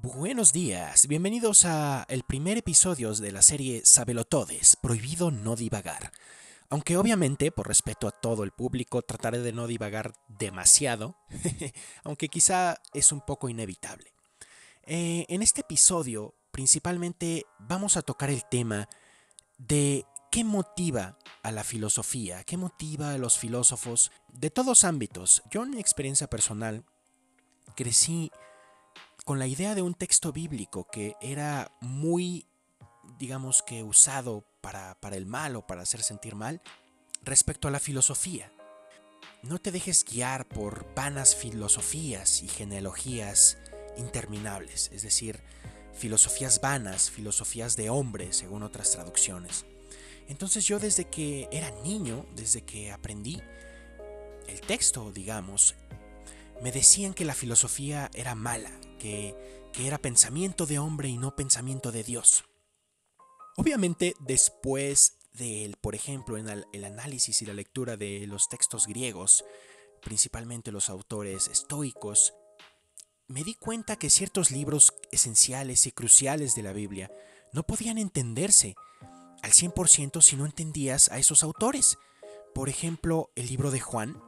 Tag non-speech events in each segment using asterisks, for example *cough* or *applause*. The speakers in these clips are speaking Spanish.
Buenos días, bienvenidos a el primer episodio de la serie Sabelotodes, prohibido no divagar. Aunque obviamente, por respeto a todo el público, trataré de no divagar demasiado, *laughs* aunque quizá es un poco inevitable. Eh, en este episodio, principalmente vamos a tocar el tema de qué motiva a la filosofía, qué motiva a los filósofos de todos ámbitos. Yo en mi experiencia personal crecí con la idea de un texto bíblico que era muy, digamos que usado para, para el mal o para hacer sentir mal, respecto a la filosofía. No te dejes guiar por vanas filosofías y genealogías interminables, es decir, filosofías vanas, filosofías de hombre, según otras traducciones. Entonces yo desde que era niño, desde que aprendí el texto, digamos, me decían que la filosofía era mala, que, era pensamiento de hombre y no pensamiento de Dios. Obviamente, después del, por ejemplo, en el análisis y la lectura de los textos griegos, principalmente los autores estoicos, me di cuenta que ciertos libros esenciales y cruciales de la Biblia no podían entenderse al 100% si no entendías a esos autores. Por ejemplo, el libro de Juan,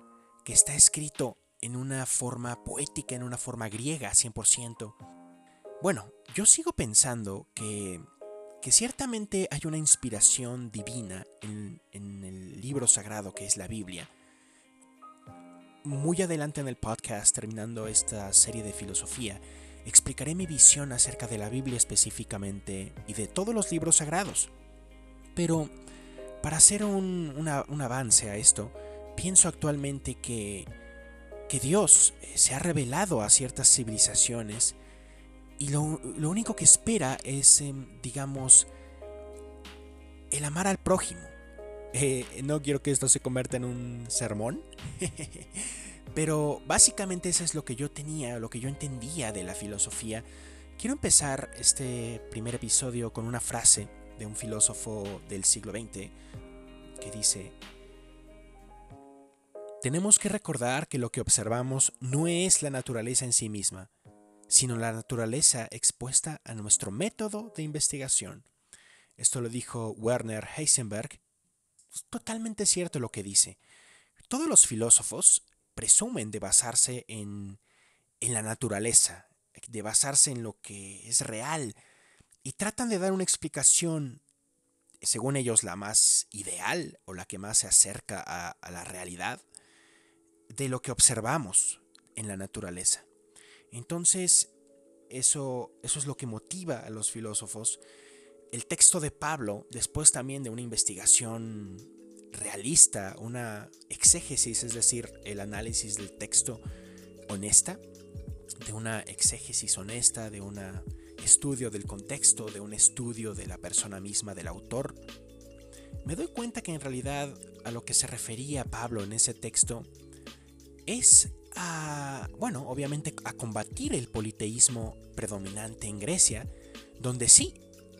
que está escrito en una forma poética, en una forma griega, 100%. Bueno, yo sigo pensando que, que ciertamente hay una inspiración divina en, en el libro sagrado que es la Biblia. Muy adelante en el podcast, terminando esta serie de filosofía, explicaré mi visión acerca de la Biblia específicamente y de todos los libros sagrados. Pero, para hacer un, un avance a esto, pienso actualmente que que Dios eh, se ha revelado a ciertas civilizaciones y lo, único que espera es, em, digamos, el amar al prójimo. *laughs* Eh, no quiero que esto se convierta en un sermón, *laughs* pero básicamente eso es lo que yo tenía, lo que yo entendía de la filosofía. Quiero empezar este primer episodio con una frase de un filósofo del siglo XX que dice, tenemos que recordar que lo que observamos no es la naturaleza en sí misma, sino la naturaleza expuesta a nuestro método de investigación. Esto lo dijo Werner Heisenberg. Es totalmente cierto lo que dice. Todos los filósofos presumen de basarse en, en la naturaleza, de basarse en lo que es real, y tratan de dar una explicación, según ellos, la más ideal o la que más se acerca a, a la realidad de lo que observamos en la naturaleza. Entonces, eso, eso es lo que motiva a los filósofos. El texto de Pablo, después también de una investigación realista, una exégesis, es decir, el análisis del texto honesta, de una exégesis honesta, de un estudio del contexto, de un estudio de la persona misma, del autor, me doy cuenta que en realidad a lo que se refería Pablo en ese texto es a, bueno, obviamente a combatir el politeísmo predominante en Grecia, donde sí,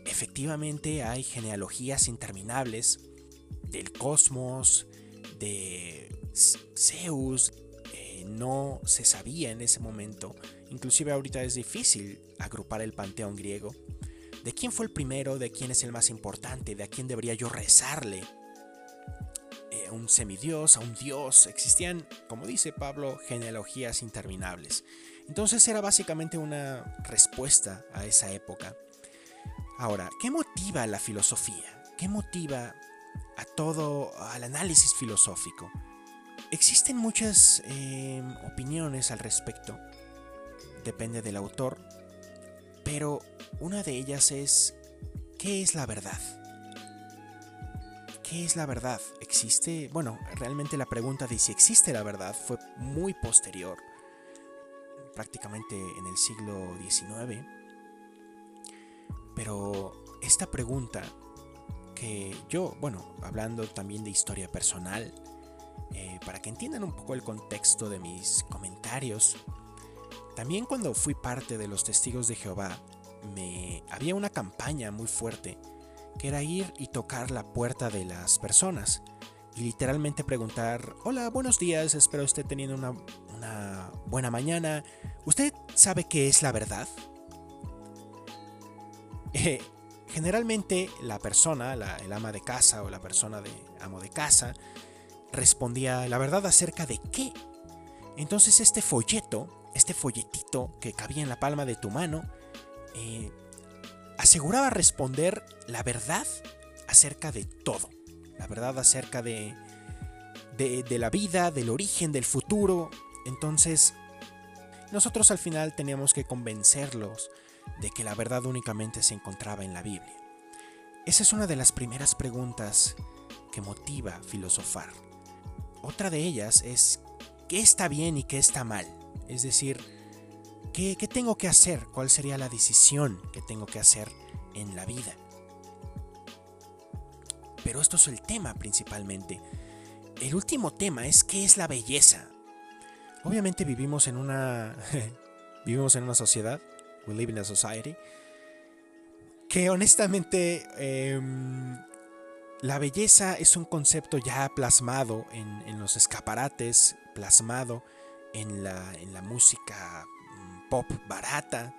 efectivamente hay genealogías interminables del cosmos, de Zeus, eh, no se sabía en ese momento, inclusive ahorita es difícil agrupar el panteón griego, de quién fue el primero, de quién es el más importante, de a quién debería yo rezarle un semidios, a un dios. Existían, como dice Pablo, genealogías interminables. Entonces era básicamente una respuesta a esa época. Ahora, ¿qué motiva la filosofía? ¿Qué motiva a todo, al análisis filosófico? Existen muchas em, opiniones al respecto. Depende del autor. Pero una de ellas es, ¿qué es la verdad? ¿Qué es la verdad? ¿Existe? Bueno, realmente la pregunta de si existe la verdad fue muy posterior, prácticamente en el siglo XIX. Pero esta pregunta que yo, bueno, hablando también de historia personal, eh, para que entiendan un poco el contexto de mis comentarios, también cuando fui parte de los testigos de Jehová, me había una campaña muy fuerte que era ir y tocar la puerta de las personas y literalmente preguntar, hola, buenos días, espero esté teniendo una, buena mañana. ¿Usted sabe qué es la verdad? eh, generalmente la persona, el ama de casa o la persona de amo de casa, respondía la verdad acerca de qué. Entonces este folleto, este folletito que cabía en la palma de tu mano, eh, aseguraba responder la verdad acerca de todo. La verdad acerca de, de, la vida, del origen, del futuro. Entonces, nosotros al final teníamos que convencerlos de que la verdad únicamente se encontraba en la Biblia. Esa es una de las primeras preguntas que motiva filosofar. Otra de ellas es qué está bien y qué está mal. Es decir, ¿qué, tengo que hacer? ¿Cuál sería la decisión que tengo que hacer en la vida? Pero esto es el tema principalmente. El último tema es qué es la belleza. Obviamente vivimos en una *laughs* vivimos en una sociedad, we live in a society, que honestamente em, la belleza es un concepto ya plasmado en, los escaparates, plasmado en la, en la música pop barata,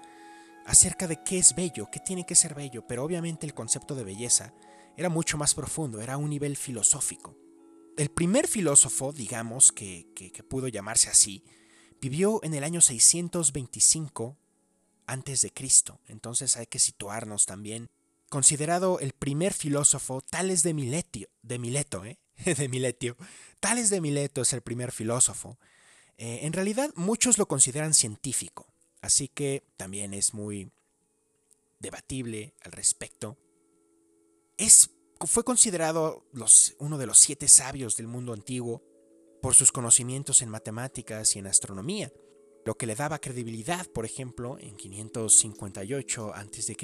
acerca de qué es bello, qué tiene que ser bello, pero obviamente el concepto de belleza era mucho más profundo, era un nivel filosófico. El primer filósofo, digamos, que, pudo llamarse así, vivió en el año 625 antes de Cristo. Entonces hay que situarnos también. Considerado el primer filósofo, Tales de Miletio, de Mileto, ¿eh? *laughs* de Miletio. Tales de Mileto es el primer filósofo. Eh, en realidad muchos lo consideran científico, así que también es muy debatible al respecto. Es fue considerado uno de los siete sabios del mundo antiguo por sus conocimientos en matemáticas y en astronomía, lo que le daba credibilidad, por ejemplo, en 558 a.C.,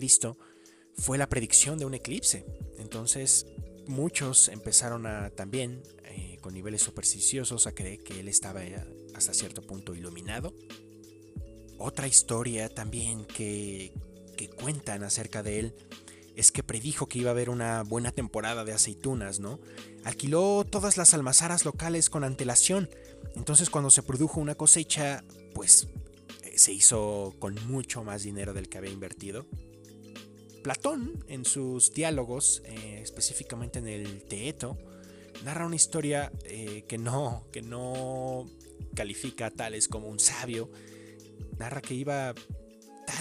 fue la predicción de un eclipse. Entonces, muchos empezaron a también, eh, con niveles supersticiosos, a creer que él estaba hasta cierto punto iluminado. Otra historia también que, que cuentan acerca de él es que predijo que iba a haber una buena temporada de aceitunas, ¿no? Alquiló todas las almazaras locales con antelación. Entonces cuando se produjo una cosecha, pues eh, se hizo con mucho más dinero del que había invertido. Platón, en sus diálogos, eh, específicamente en el Teeto, narra una historia eh, que, no, que no califica a tales como un sabio. Narra que iba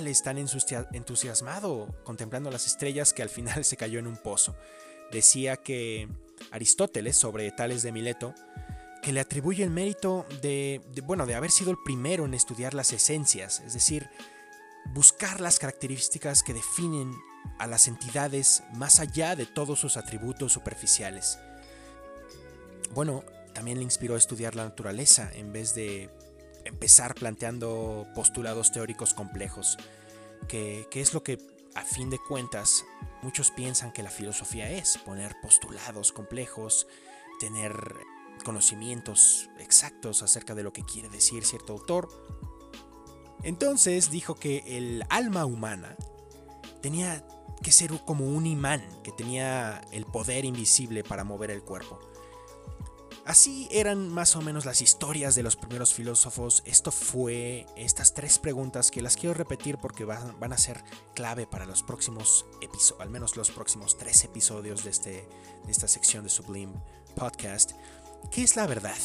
es tan entusiasmado contemplando las estrellas que al final se cayó en un pozo. Decía que Aristóteles, sobre Tales de Mileto, que le atribuye el mérito de, bueno, de haber sido el primero en estudiar las esencias, es decir, buscar las características que definen a las entidades más allá de todos sus atributos superficiales. Bueno, también le inspiró a estudiar la naturaleza en vez de empezar planteando postulados teóricos complejos, que, es lo que a fin de cuentas muchos piensan que la filosofía es, poner postulados complejos, tener conocimientos exactos acerca de lo que quiere decir cierto autor. Entonces dijo que el alma humana tenía que ser como un imán, que tenía el poder invisible para mover el cuerpo. Así eran más o menos las historias de los primeros filósofos. Esto fue estas tres preguntas que las quiero repetir porque van, a ser clave para los próximos episodios, al menos los próximos tres episodios de, este, de esta sección de Sublime Podcast. ¿Qué es la verdad?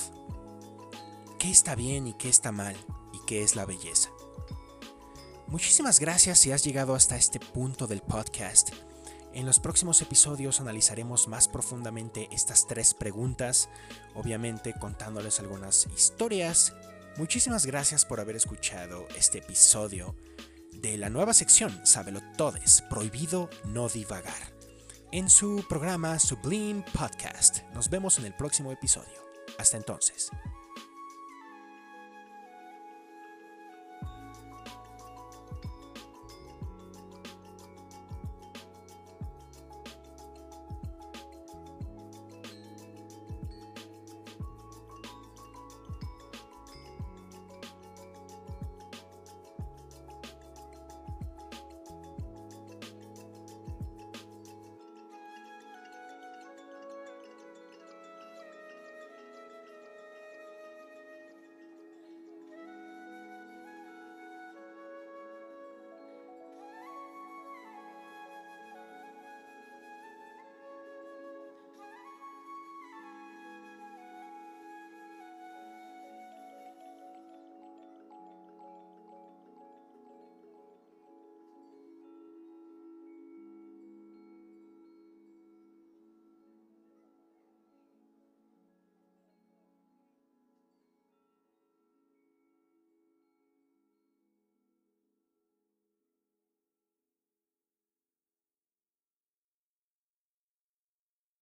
¿Qué está bien y qué está mal? ¿Y qué es la belleza? Muchísimas gracias si has llegado hasta este punto del podcast. En los próximos episodios analizaremos más profundamente estas tres preguntas, obviamente contándoles algunas historias. Muchísimas gracias por haber escuchado este episodio de la nueva sección Sábelo Todes, prohibido no divagar, en su programa Sublime Podcast. Nos vemos en el próximo episodio. Hasta entonces.